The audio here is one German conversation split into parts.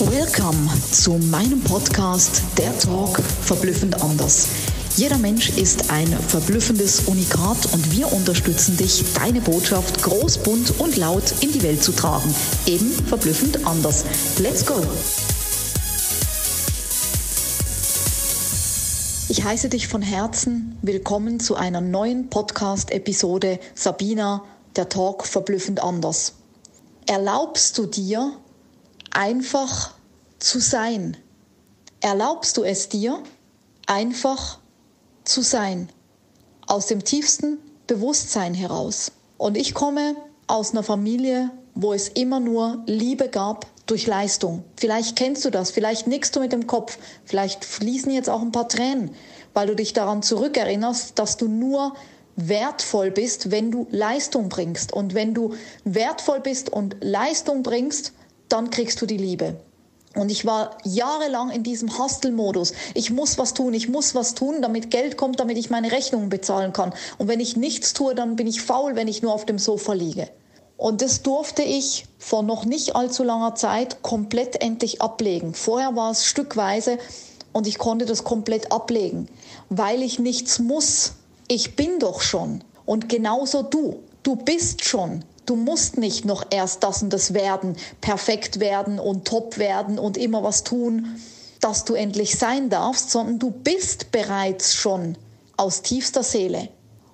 Welcome zu meinem Podcast Der Talk verblüffend anders. Jeder Mensch ist ein verblüffendes Unikat und wir unterstützen dich, deine Botschaft groß, bunt und laut in die Welt zu tragen. Eben verblüffend anders. Let's go! Ich heiße dich von Herzen willkommen zu einer neuen Podcast-Episode Sabina, der Talk verblüffend anders. Erlaubst du dir, einfach zu sein? Erlaubst du es dir, einfach zu sein? Aus dem tiefsten Bewusstsein heraus. Und ich komme aus einer Familie, wo es immer nur Liebe gab durch Leistung. Vielleicht kennst du das, vielleicht nickst du mit dem Kopf, vielleicht fließen jetzt auch ein paar Tränen, weil du dich daran zurückerinnerst, dass du nur wertvoll bist, wenn du Leistung bringst. Und wenn du wertvoll bist und Leistung bringst, dann kriegst du die Liebe. Und ich war jahrelang in diesem Hustle-Modus. Ich muss was tun, ich muss was tun, damit Geld kommt, damit ich meine Rechnungen bezahlen kann. Und wenn ich nichts tue, dann bin ich faul, wenn ich nur auf dem Sofa liege. Und das durfte ich vor noch nicht allzu langer Zeit komplett endlich ablegen. Vorher war es stückweise und ich konnte das komplett ablegen, weil ich nichts muss. Ich bin doch schon. Und genauso du. Du bist schon. Du musst nicht noch erst das und das werden, perfekt werden und top werden und immer was tun, dass du endlich sein darfst, sondern du bist bereits schon aus tiefster Seele.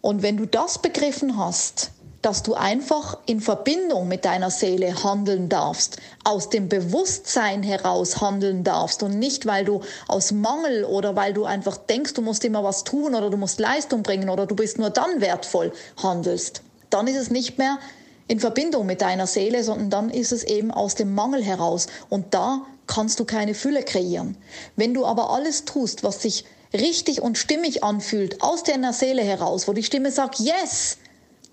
Und wenn du das begriffen hast, dass du einfach in Verbindung mit deiner Seele handeln darfst, aus dem Bewusstsein heraus handeln darfst und nicht, weil du aus Mangel oder weil du einfach denkst, du musst immer was tun oder du musst Leistung bringen oder du bist nur dann wertvoll handelst. Dann ist es nicht mehr in Verbindung mit deiner Seele, sondern dann ist es eben aus dem Mangel heraus. Und da kannst du keine Fülle kreieren. Wenn du aber alles tust, was sich richtig und stimmig anfühlt, aus deiner Seele heraus, wo die Stimme sagt, yes,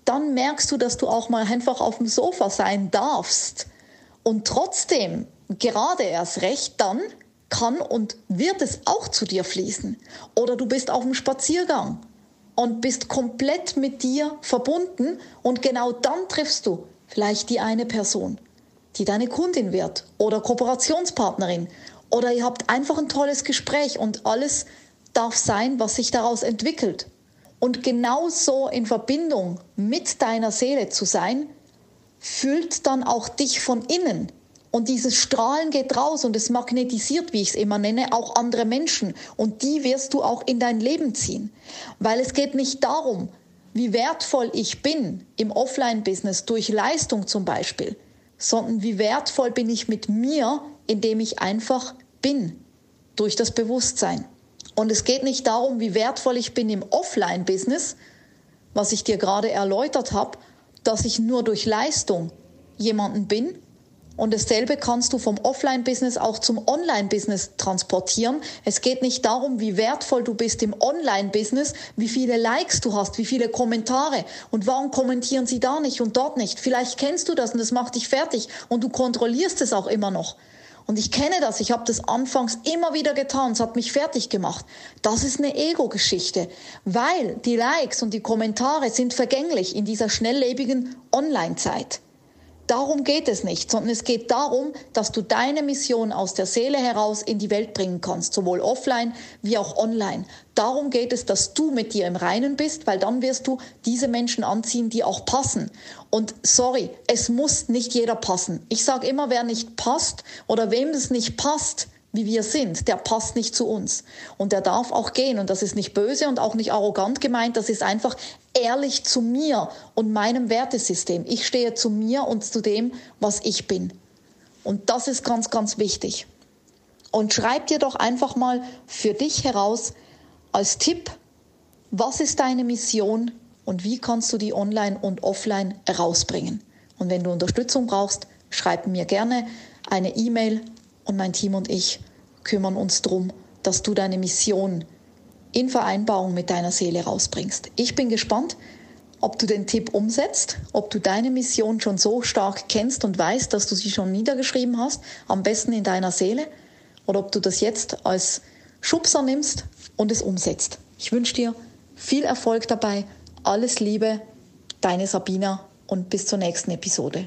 dann merkst du, dass du auch mal einfach auf dem Sofa sein darfst. Und trotzdem, gerade erst recht, dann kann und wird es auch zu dir fließen. Oder du bist auf dem Spaziergang und bist komplett mit dir verbunden und genau dann triffst du vielleicht die eine Person, die deine Kundin wird oder Kooperationspartnerin oder ihr habt einfach ein tolles Gespräch und alles darf sein, was sich daraus entwickelt. Und genauso in Verbindung mit deiner Seele zu sein, fühlt dann auch dich von innen und dieses Strahlen geht raus und es magnetisiert, wie ich es immer nenne, auch andere Menschen. Und die wirst du auch in dein Leben ziehen. Weil es geht nicht darum, wie wertvoll ich bin im Offline-Business durch Leistung zum Beispiel, sondern wie wertvoll bin ich mit mir, indem ich einfach bin, durch das Bewusstsein. Und es geht nicht darum, wie wertvoll ich bin im Offline-Business, was ich dir gerade erläutert habe, dass ich nur durch Leistung jemanden bin, und dasselbe kannst du vom Offline-Business auch zum Online-Business transportieren. Es geht nicht darum, wie wertvoll du bist im Online-Business, wie viele Likes du hast, wie viele Kommentare und warum kommentieren sie da nicht und dort nicht. Vielleicht kennst du das und das macht dich fertig und du kontrollierst es auch immer noch. Und ich kenne das, ich habe das anfangs immer wieder getan, es hat mich fertig gemacht. Das ist eine Ego-Geschichte, weil die Likes und die Kommentare sind vergänglich in dieser schnelllebigen Online-Zeit. Darum geht es nicht, sondern es geht darum, dass du deine Mission aus der Seele heraus in die Welt bringen kannst, sowohl offline wie auch online. Darum geht es, dass du mit dir im Reinen bist, weil dann wirst du diese Menschen anziehen, die auch passen. Und sorry, es muss nicht jeder passen. Ich sage immer, wer nicht passt oder wem es nicht passt, wie wir sind, der passt nicht zu uns. Und der darf auch gehen. Und das ist nicht böse und auch nicht arrogant gemeint. Das ist einfach ehrlich zu mir und meinem Wertesystem. Ich stehe zu mir und zu dem, was ich bin. Und das ist ganz, ganz wichtig. Und schreib dir doch einfach mal für dich heraus als Tipp, was ist deine Mission und wie kannst du die online und offline herausbringen. Und wenn du Unterstützung brauchst, schreib mir gerne eine E-Mail und mein Team und ich kümmern uns darum, dass du deine Mission in Vereinbarung mit deiner Seele rausbringst. Ich bin gespannt, ob du den Tipp umsetzt, ob du deine Mission schon so stark kennst und weißt, dass du sie schon niedergeschrieben hast, am besten in deiner Seele, oder ob du das jetzt als Schubser nimmst und es umsetzt. Ich wünsche dir viel Erfolg dabei, alles Liebe, deine Sabina und bis zur nächsten Episode.